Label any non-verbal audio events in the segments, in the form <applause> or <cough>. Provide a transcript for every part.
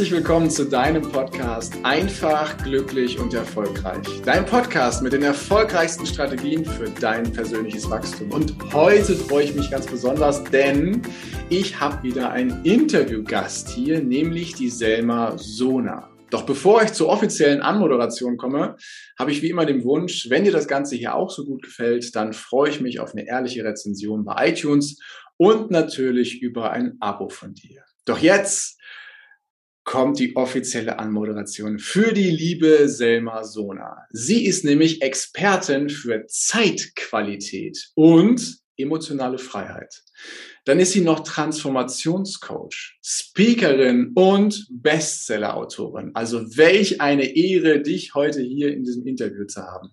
Herzlich willkommen zu deinem Podcast Einfach, glücklich und erfolgreich. Dein Podcast mit den erfolgreichsten Strategien für dein persönliches Wachstum. Und heute freue ich mich ganz besonders, denn ich habe wieder einen Interviewgast hier, nämlich die Selma Sona. Doch bevor ich zur offiziellen Anmoderation komme, habe ich wie immer den Wunsch, wenn dir das Ganze hier auch so gut gefällt, dann freue ich mich auf eine ehrliche Rezension bei iTunes und natürlich über ein Abo von dir. Doch jetzt kommt die offizielle Anmoderation für die liebe Selma Sona. Sie ist nämlich Expertin für Zeitqualität und emotionale Freiheit. Dann ist sie noch Transformationscoach, Speakerin und Bestsellerautorin. Also welch eine Ehre, dich heute hier in diesem Interview zu haben.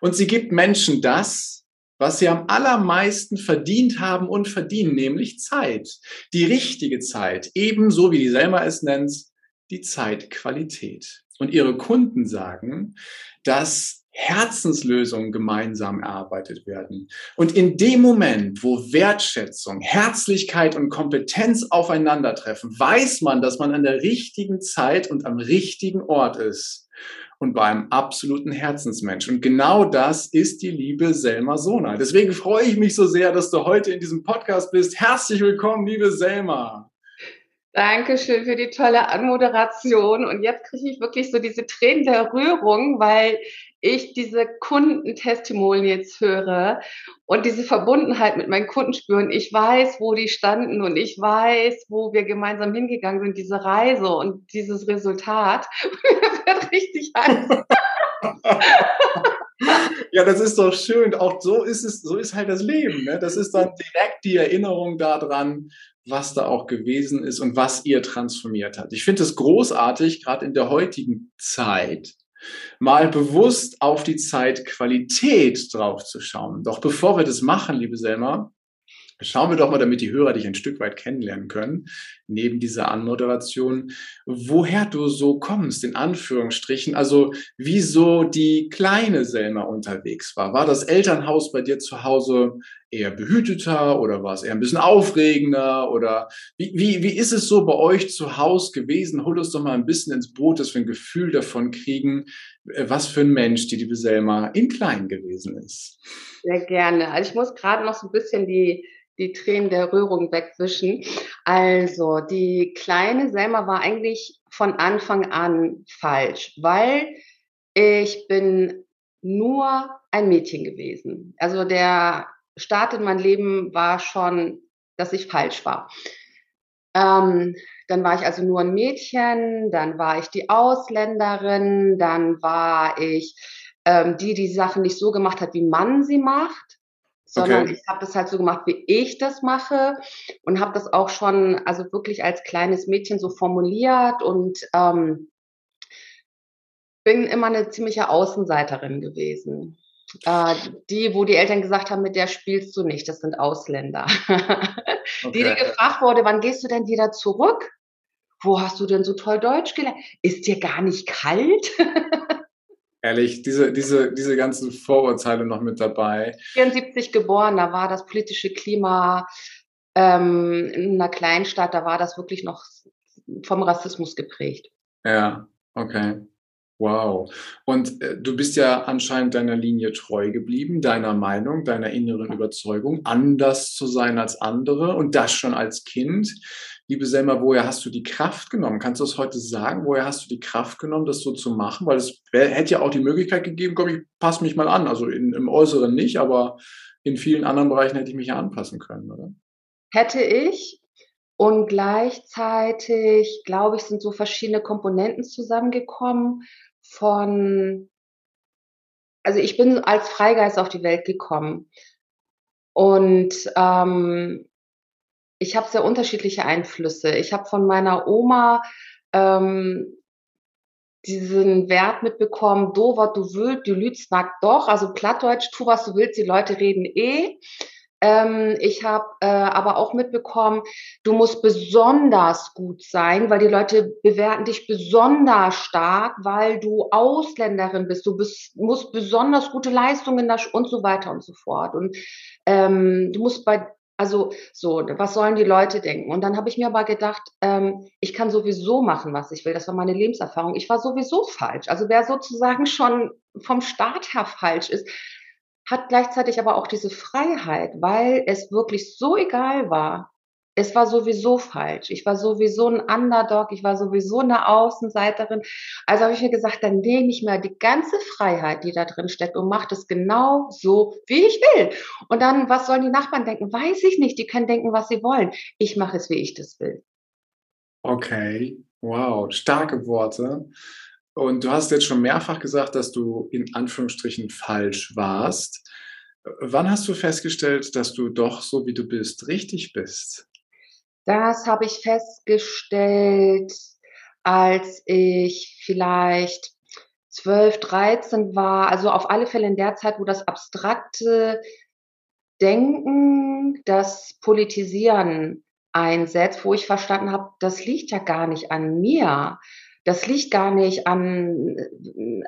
Und sie gibt Menschen das, was sie am allermeisten verdient haben und verdienen, nämlich Zeit. Die richtige Zeit, ebenso wie die Selma es nennt, die Zeitqualität. Und ihre Kunden sagen, dass Herzenslösungen gemeinsam erarbeitet werden. Und in dem Moment, wo Wertschätzung, Herzlichkeit und Kompetenz aufeinandertreffen, weiß man, dass man an der richtigen Zeit und am richtigen Ort ist und bei einem absoluten Herzensmensch. Und genau das ist die liebe Selma Sona. Deswegen freue ich mich so sehr, dass du heute in diesem Podcast bist. Herzlich willkommen, liebe Selma. Dankeschön für die tolle Anmoderation. Und jetzt kriege ich wirklich so diese Tränen der Rührung, weil ich diese Kundentestimonials höre und diese Verbundenheit mit meinen Kunden spüren. Ich weiß, wo die standen und ich weiß, wo wir gemeinsam hingegangen sind, diese Reise und dieses Resultat. <laughs> Mir wird richtig heiß. <laughs> ja, das ist doch schön. Auch so ist es, so ist halt das Leben. Ne? Das ist dann direkt die Erinnerung daran, was da auch gewesen ist und was ihr transformiert hat. Ich finde es großartig, gerade in der heutigen Zeit, mal bewusst auf die Zeitqualität draufzuschauen. Doch bevor wir das machen, liebe Selma, Schauen wir doch mal, damit die Hörer dich ein Stück weit kennenlernen können, neben dieser Anmoderation, woher du so kommst, in Anführungsstrichen. Also, wieso die kleine Selma unterwegs war. War das Elternhaus bei dir zu Hause eher behüteter oder war es eher ein bisschen aufregender? Oder wie, wie, wie ist es so bei euch zu Hause gewesen? Hol uns doch mal ein bisschen ins Boot, dass wir ein Gefühl davon kriegen, äh, was für ein Mensch die liebe Selma in klein gewesen ist. Sehr gerne. Also ich muss gerade noch so ein bisschen die die Tränen der Rührung wegwischen. Also, die kleine Selma war eigentlich von Anfang an falsch, weil ich bin nur ein Mädchen gewesen. Also der Start in mein Leben war schon, dass ich falsch war. Ähm, dann war ich also nur ein Mädchen, dann war ich die Ausländerin, dann war ich ähm, die, die Sachen nicht so gemacht hat, wie man sie macht sondern okay. ich habe das halt so gemacht, wie ich das mache und habe das auch schon, also wirklich als kleines Mädchen so formuliert und ähm, bin immer eine ziemliche Außenseiterin gewesen. Äh, die, wo die Eltern gesagt haben, mit der spielst du nicht, das sind Ausländer. Okay. <laughs> Die, die gefragt wurde, wann gehst du denn wieder zurück? Wo hast du denn so toll Deutsch gelernt? Ist dir gar nicht kalt? <laughs> Ehrlich, diese, diese, diese ganzen Vorurteile noch mit dabei. 74 geboren, da war das politische Klima ähm, in einer Kleinstadt, da war das wirklich noch vom Rassismus geprägt. Ja, okay. Wow. Und äh, du bist ja anscheinend deiner Linie treu geblieben, deiner Meinung, deiner inneren Überzeugung, anders zu sein als andere und das schon als Kind. Liebe Selma, woher hast du die Kraft genommen? Kannst du das heute sagen? Woher hast du die Kraft genommen, das so zu machen? Weil es hätte ja auch die Möglichkeit gegeben, komm, ich passe mich mal an. Also in, im Äußeren nicht, aber in vielen anderen Bereichen hätte ich mich ja anpassen können, oder? Hätte ich. Und gleichzeitig, glaube ich, sind so verschiedene Komponenten zusammengekommen von, also ich bin als Freigeist auf die Welt gekommen. Und ähm, ich habe sehr unterschiedliche Einflüsse. Ich habe von meiner Oma ähm, diesen Wert mitbekommen, do was du willst, du lügst nackt doch, also Plattdeutsch, tu was du willst, die Leute reden eh. Ähm, ich habe äh, aber auch mitbekommen, du musst besonders gut sein, weil die Leute bewerten dich besonders stark, weil du Ausländerin bist. Du bist, musst besonders gute Leistungen und so weiter und so fort. Und ähm, du musst bei Also so, was sollen die Leute denken? Und dann habe ich mir aber gedacht, ähm, ich kann sowieso machen, was ich will. Das war meine Lebenserfahrung. Ich war sowieso falsch. Also wer sozusagen schon vom Start her falsch ist, hat gleichzeitig aber auch diese Freiheit, weil es wirklich so egal war, es war sowieso falsch. Ich war sowieso ein Underdog, ich war sowieso eine Außenseiterin. Also habe ich mir gesagt, dann nehme ich mir die ganze Freiheit, die da drin steckt und mache das genau so, wie ich will. Und dann, was sollen die Nachbarn denken? Weiß ich nicht. Die können denken, was sie wollen. Ich mache es, wie ich das will. Okay, wow, starke Worte. Und du hast jetzt schon mehrfach gesagt, dass du in Anführungsstrichen falsch warst. Wann hast du festgestellt, dass du doch so wie du bist richtig bist? Das habe ich festgestellt, als ich vielleicht 12, 13 war, also auf alle Fälle in der Zeit, wo das abstrakte Denken, das Politisieren einsetzt, wo ich verstanden habe, das liegt ja gar nicht an mir, das liegt gar nicht an,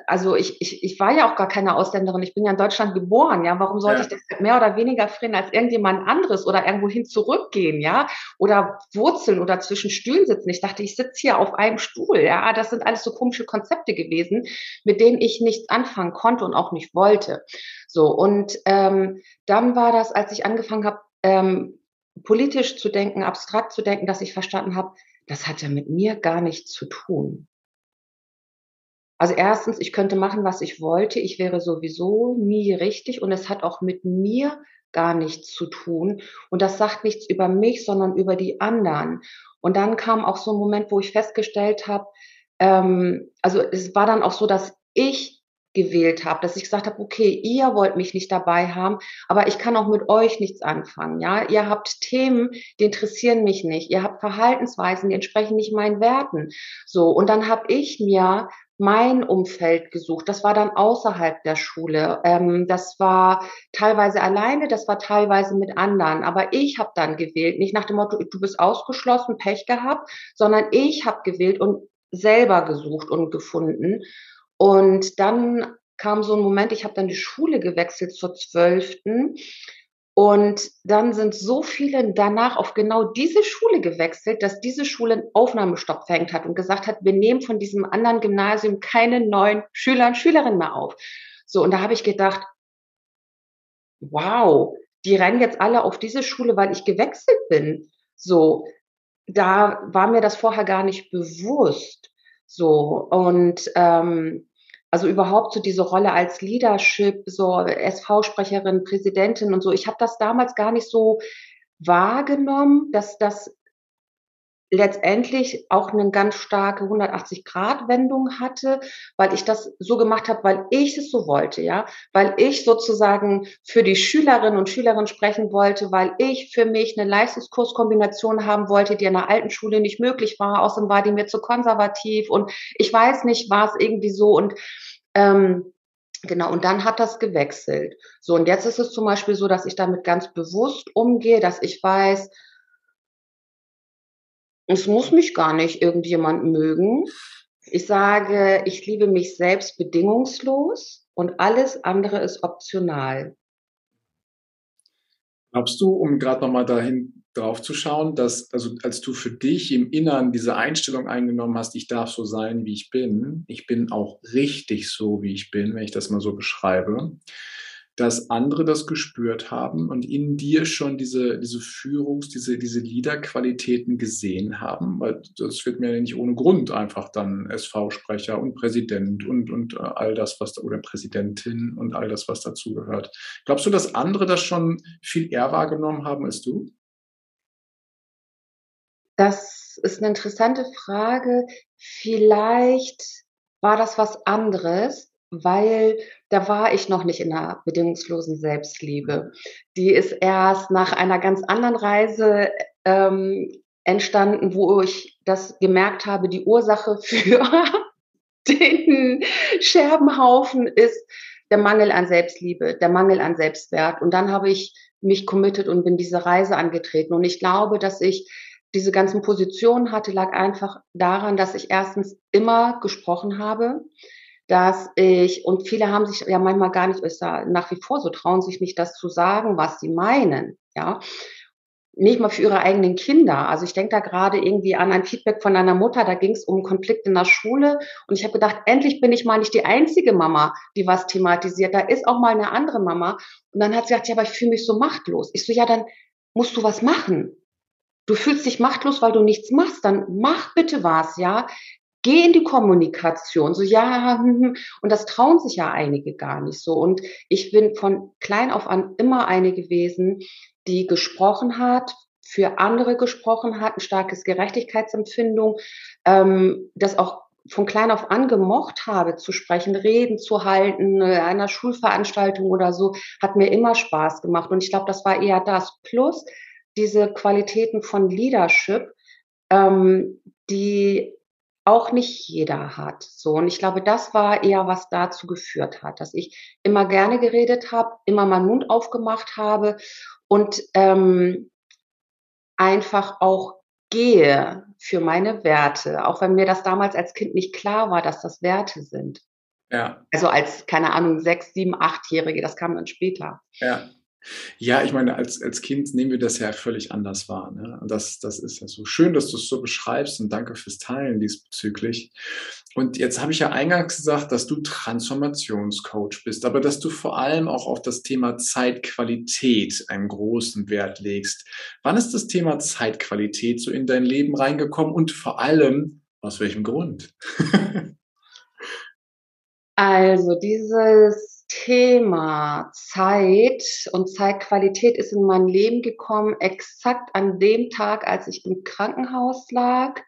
also ich, ich, ich war ja auch gar keine Ausländerin, ich bin ja in Deutschland geboren, ja, warum sollte ja. ich das mehr oder weniger frieren als irgendjemand anderes oder irgendwohin zurückgehen, ja, oder wurzeln oder zwischen Stühlen sitzen. Ich dachte, ich sitze hier auf einem Stuhl, ja, das sind alles so komische Konzepte gewesen, mit denen ich nichts anfangen konnte und auch nicht wollte. So, und ähm, dann war das, als ich angefangen habe, ähm, politisch zu denken, abstrakt zu denken, dass ich verstanden habe, das hat ja mit mir gar nichts zu tun. Also erstens, ich könnte machen, was ich wollte. Ich wäre sowieso nie richtig und es hat auch mit mir gar nichts zu tun. Und das sagt nichts über mich, sondern über die anderen. Und dann kam auch so ein Moment, wo ich festgestellt habe, ähm, also es war dann auch so, dass ich gewählt habe, dass ich gesagt habe, okay, ihr wollt mich nicht dabei haben, aber ich kann auch mit euch nichts anfangen. Ja, ihr habt Themen, die interessieren mich nicht. Ihr habt Verhaltensweisen, die entsprechen nicht meinen Werten. So und dann habe ich mir mein Umfeld gesucht. Das war dann außerhalb der Schule. Ähm, das war teilweise alleine, das war teilweise mit anderen. Aber ich habe dann gewählt, nicht nach dem Motto, du bist ausgeschlossen, Pech gehabt, sondern ich habe gewählt und selber gesucht und gefunden. Und dann kam so ein Moment, ich habe dann die Schule gewechselt zur zwölften. Und dann sind so viele danach auf genau diese Schule gewechselt, dass diese Schule einen Aufnahmestopp verhängt hat und gesagt hat, wir nehmen von diesem anderen Gymnasium keine neuen Schüler und Schülerinnen mehr auf. So, und da habe ich gedacht, wow, die rennen jetzt alle auf diese Schule, weil ich gewechselt bin. So, da war mir das vorher gar nicht bewusst. So, und ähm, also überhaupt so diese Rolle als Leadership, so SV-Sprecherin, Präsidentin und so. Ich habe das damals gar nicht so wahrgenommen, dass das letztendlich auch eine ganz starke 180-Grad-Wendung hatte, weil ich das so gemacht habe, weil ich es so wollte, ja, weil ich sozusagen für die Schülerinnen und Schülerinnen sprechen wollte, weil ich für mich eine Leistungskurskombination haben wollte, die an der alten Schule nicht möglich war, außerdem war die mir zu konservativ und ich weiß nicht, war es irgendwie so und ähm, Genau, und dann hat das gewechselt. So, und jetzt ist es zum Beispiel so, dass ich damit ganz bewusst umgehe, dass ich weiß, es muss mich gar nicht irgendjemand mögen. Ich sage, ich liebe mich selbst bedingungslos und alles andere ist optional. Glaubst du, um gerade nochmal dahin drauf zu schauen, dass, also als du für dich im Inneren diese Einstellung eingenommen hast, ich darf so sein, wie ich bin, ich bin auch richtig so, wie ich bin, wenn ich das mal so beschreibe, dass andere das gespürt haben und in dir schon diese, diese Führungs-, diese, diese Leaderqualitäten gesehen haben, weil das wird mir nicht ohne Grund einfach dann SV-Sprecher und Präsident und, und äh, all das, was, da, oder Präsidentin und all das, was dazugehört. Glaubst du, dass andere das schon viel eher wahrgenommen haben als du? Das ist eine interessante Frage. Vielleicht war das was anderes weil da war ich noch nicht in einer bedingungslosen Selbstliebe. Die ist erst nach einer ganz anderen Reise ähm, entstanden, wo ich das gemerkt habe, die Ursache <laughs> für den Scherbenhaufen ist der Mangel an Selbstliebe, der Mangel an Selbstwert. Und dann habe ich mich committed und bin diese Reise angetreten. Und ich glaube, dass ich diese ganzen Positionen hatte, lag einfach daran, dass ich erstens immer gesprochen habe, dass ich, und viele haben sich ja manchmal gar nicht, ist da nach wie vor so, trauen sich nicht das zu sagen, was sie meinen, ja. nicht mal für ihre eigenen Kinder. Also ich denke da gerade irgendwie an ein Feedback von einer Mutter, da ging es um Konflikt in der Schule und ich habe gedacht, endlich bin ich mal nicht die einzige Mama, die was thematisiert. Da ist auch mal eine andere Mama. Und dann hat sie gesagt, ja, aber ich fühle mich so machtlos. Ich so, ja, dann musst du was machen. Du fühlst dich machtlos, weil du nichts machst. Dann mach bitte was, ja. Geh in die Kommunikation. So, ja, hm, hm. und das trauen sich ja einige gar nicht so. Und ich bin von klein auf an immer eine gewesen, die gesprochen hat, für andere gesprochen hat, ein starkes Gerechtigkeitsempfindung, ähm, das auch von klein auf an gemocht habe, zu sprechen, Reden zu halten, äh, einer Schulveranstaltung oder so, hat mir immer Spaß gemacht. Und ich glaube, das war eher das. Plus diese Qualitäten von Leadership, ähm, die auch nicht jeder hat. So und ich glaube, das war eher was dazu geführt hat, dass ich immer gerne geredet habe, immer meinen Mund aufgemacht habe und ähm, einfach auch gehe für meine Werte, auch wenn mir das damals als Kind nicht klar war, dass das Werte sind. Ja. Also als, keine Ahnung, sechs, sieben, achtjährige, das kam dann später. Ja. Ja, ich meine, als, als Kind nehmen wir das ja völlig anders wahr. Ne? Das, das ist ja so schön, dass du es so beschreibst und danke fürs Teilen diesbezüglich. Und jetzt habe ich ja eingangs gesagt, dass du Transformationscoach bist, aber dass du vor allem auch auf das Thema Zeitqualität einen großen Wert legst. Wann ist das Thema Zeitqualität so in dein Leben reingekommen und vor allem aus welchem Grund? <laughs> also dieses Thema Zeit und Zeitqualität ist in mein Leben gekommen, exakt an dem Tag, als ich im Krankenhaus lag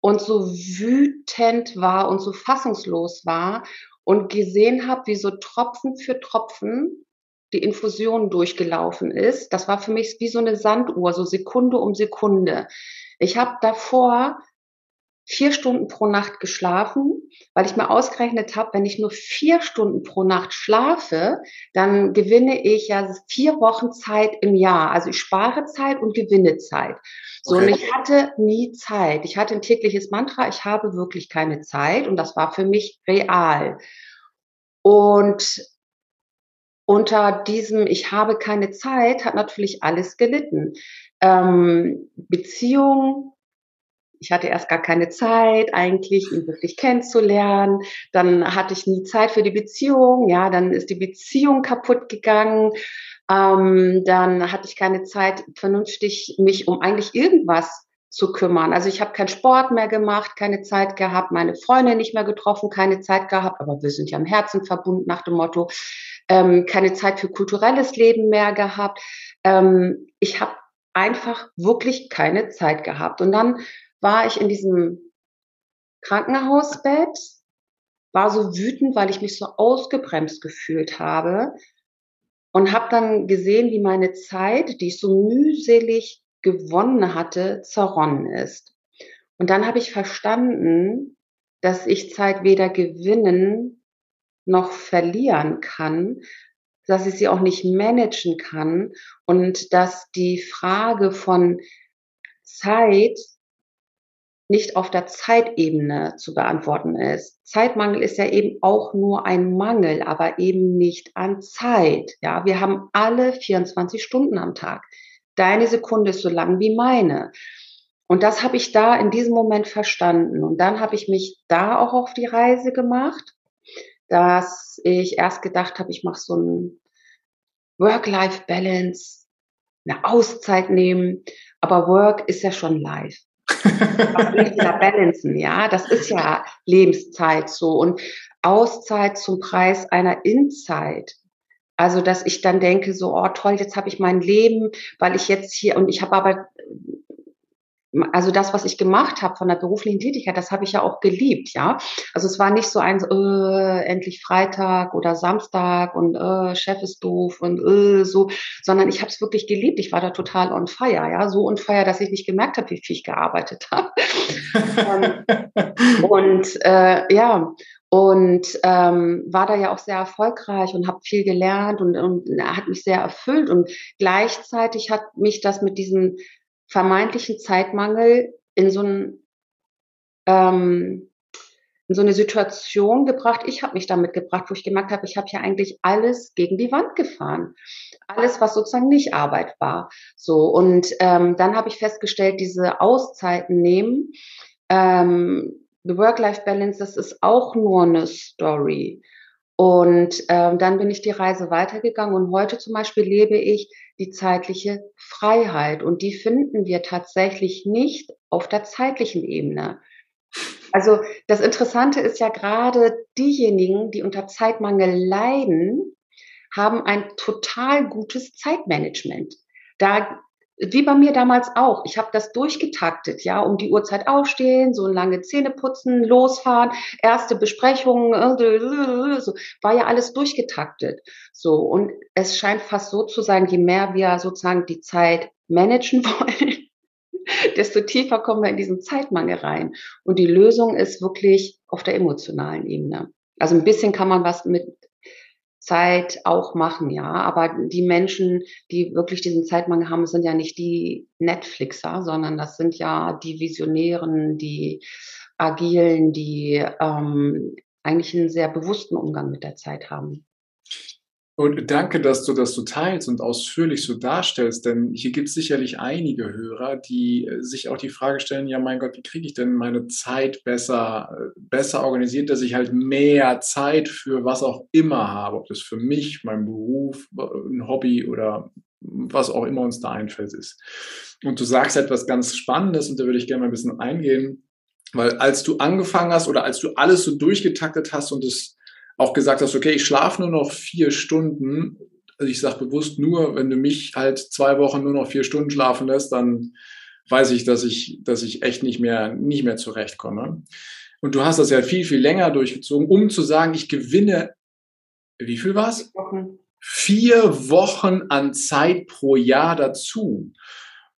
und so wütend war und so fassungslos war und gesehen habe, wie so Tropfen für Tropfen die Infusion durchgelaufen ist. Das war für mich wie so eine Sanduhr, so Sekunde um Sekunde. Ich habe davor vier Stunden pro Nacht geschlafen, weil ich mir ausgerechnet habe, wenn ich nur vier Stunden pro Nacht schlafe, dann gewinne ich ja vier Wochen Zeit im Jahr. Also ich spare Zeit und gewinne Zeit. So, okay. und ich hatte nie Zeit. Ich hatte ein tägliches Mantra, ich habe wirklich keine Zeit und das war für mich real. Und unter diesem Ich habe keine Zeit hat natürlich alles gelitten. Ähm, Beziehung, ich hatte erst gar keine Zeit, eigentlich ihn wirklich kennenzulernen. Dann hatte ich nie Zeit für die Beziehung. Ja, dann ist die Beziehung kaputt gegangen. Ähm, dann hatte ich keine Zeit, vernünftig mich um eigentlich irgendwas zu kümmern. Also ich habe keinen Sport mehr gemacht, keine Zeit gehabt, meine Freunde nicht mehr getroffen, keine Zeit gehabt, aber wir sind ja im Herzen verbunden nach dem Motto, ähm, keine Zeit für kulturelles Leben mehr gehabt. Ähm, ich habe einfach wirklich keine Zeit gehabt. Und dann war ich in diesem Krankenhausbett, war so wütend, weil ich mich so ausgebremst gefühlt habe und habe dann gesehen, wie meine Zeit, die ich so mühselig gewonnen hatte, zerronnen ist. Und dann habe ich verstanden, dass ich Zeit weder gewinnen noch verlieren kann, dass ich sie auch nicht managen kann und dass die Frage von Zeit nicht auf der Zeitebene zu beantworten ist. Zeitmangel ist ja eben auch nur ein Mangel, aber eben nicht an Zeit. Ja, wir haben alle 24 Stunden am Tag. Deine Sekunde ist so lang wie meine. Und das habe ich da in diesem Moment verstanden. Und dann habe ich mich da auch auf die Reise gemacht, dass ich erst gedacht habe, ich mache so ein Work-Life-Balance, eine Auszeit nehmen. Aber Work ist ja schon live was will balancen? Ja, das ist ja Lebenszeit so und Auszeit zum Preis einer Inzeit. Also, dass ich dann denke, so, oh toll, jetzt habe ich mein Leben, weil ich jetzt hier und ich habe aber also das, was ich gemacht habe von der beruflichen Tätigkeit, das habe ich ja auch geliebt, ja. Also es war nicht so ein äh, endlich Freitag oder Samstag und äh, Chef ist doof und äh, so, sondern ich habe es wirklich geliebt. Ich war da total on fire, ja, so on fire, dass ich nicht gemerkt habe, wie viel ich gearbeitet <laughs> habe. ähm, und äh, ja, und ähm, war da ja auch sehr erfolgreich und habe viel gelernt und, und hat mich sehr erfüllt und gleichzeitig hat mich das mit diesem vermeintlichen Zeitmangel in so ein ähm, in so eine Situation gebracht, ich habe mich damit gebracht, wo ich gemerkt habe, ich habe ja eigentlich alles gegen die Wand gefahren. Alles, was sozusagen nicht Arbeit war. So, und ähm, dann habe ich festgestellt, diese Auszeiten nehmen, ähm, The Work-Life-Balance, das ist auch nur eine Story. Und ähm, dann bin ich die Reise weitergegangen und heute zum Beispiel lebe ich die zeitliche Freiheit und die finden wir tatsächlich nicht auf der zeitlichen Ebene. Also das Interessante ist ja gerade diejenigen, die unter Zeitmangel leiden, haben ein total gutes Zeitmanagement. Da wie bei mir damals auch. Ich habe das durchgetaktet, ja, um die Uhrzeit aufstehen, so lange Zähne putzen, losfahren, erste Besprechungen, äh, so, war ja alles durchgetaktet. So, und es scheint fast so zu sein, je mehr wir sozusagen die Zeit managen <laughs> wollen, desto tiefer kommen wir in diesen Zeitmangel rein. Und die Lösung ist wirklich auf der emotionalen Ebene. Also ein bisschen kann man was mit Zeit auch machen, ja. Aber die Menschen, die wirklich diesen Zeitmangel haben, sind ja nicht die Netflixer, sondern das sind ja die Visionären, die Agilen, die ähm, eigentlich einen sehr bewussten Umgang mit der Zeit haben. Und danke, dass du das so teilst und ausführlich so darstellst, denn hier gibt es sicherlich einige Hörer, die äh, sich auch die Frage stellen, ja mein Gott, wie kriege ich denn meine Zeit besser, äh, besser organisiert, dass ich halt mehr Zeit für was auch immer habe, ob das für mich, mein Beruf, äh, ein Hobby oder was auch immer uns da einfällt ist. Und du sagst etwas ganz Spannendes und da würde ich gerne mal ein bisschen eingehen, weil als du angefangen hast oder als du alles so durchgetaktet hast und es auch gesagt hast, okay, ich schlafe nur noch vier Stunden. Also ich sage bewusst nur, wenn du mich halt zwei Wochen nur noch vier Stunden schlafen lässt, dann weiß ich, dass ich, dass ich echt nicht mehr, nicht mehr zurechtkomme. Und du hast das ja viel, viel länger durchgezogen, um zu sagen, ich gewinne, wie viel war's? Wochen. Vier Wochen an Zeit pro Jahr dazu.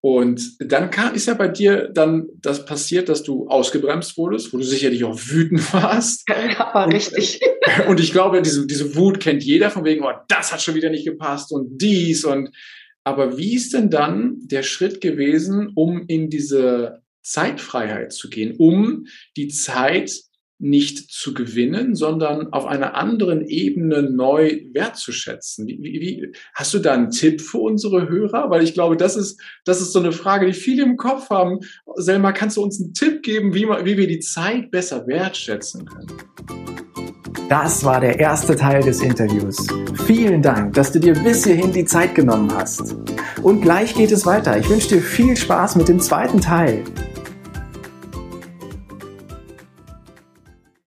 Und dann kam, ist ja bei dir dann das passiert, dass du ausgebremst wurdest, wo du sicherlich auch wütend <laughs> warst. Ja, war richtig. Und ich glaube, diese, diese Wut kennt jeder von wegen, oh, das hat schon wieder nicht gepasst und dies und, aber wie ist denn dann der Schritt gewesen, um in diese Zeitfreiheit zu gehen, um die Zeit nicht zu gewinnen, sondern auf einer anderen Ebene neu wertzuschätzen. Wie, wie, hast du da einen Tipp für unsere Hörer? Weil ich glaube, das ist, das ist so eine Frage, die viele im Kopf haben. Selma, kannst du uns einen Tipp geben, wie, wie wir die Zeit besser wertschätzen können? Das war der erste Teil des Interviews. Vielen Dank, dass du dir bis hierhin die Zeit genommen hast. Und gleich geht es weiter. Ich wünsche dir viel Spaß mit dem zweiten Teil.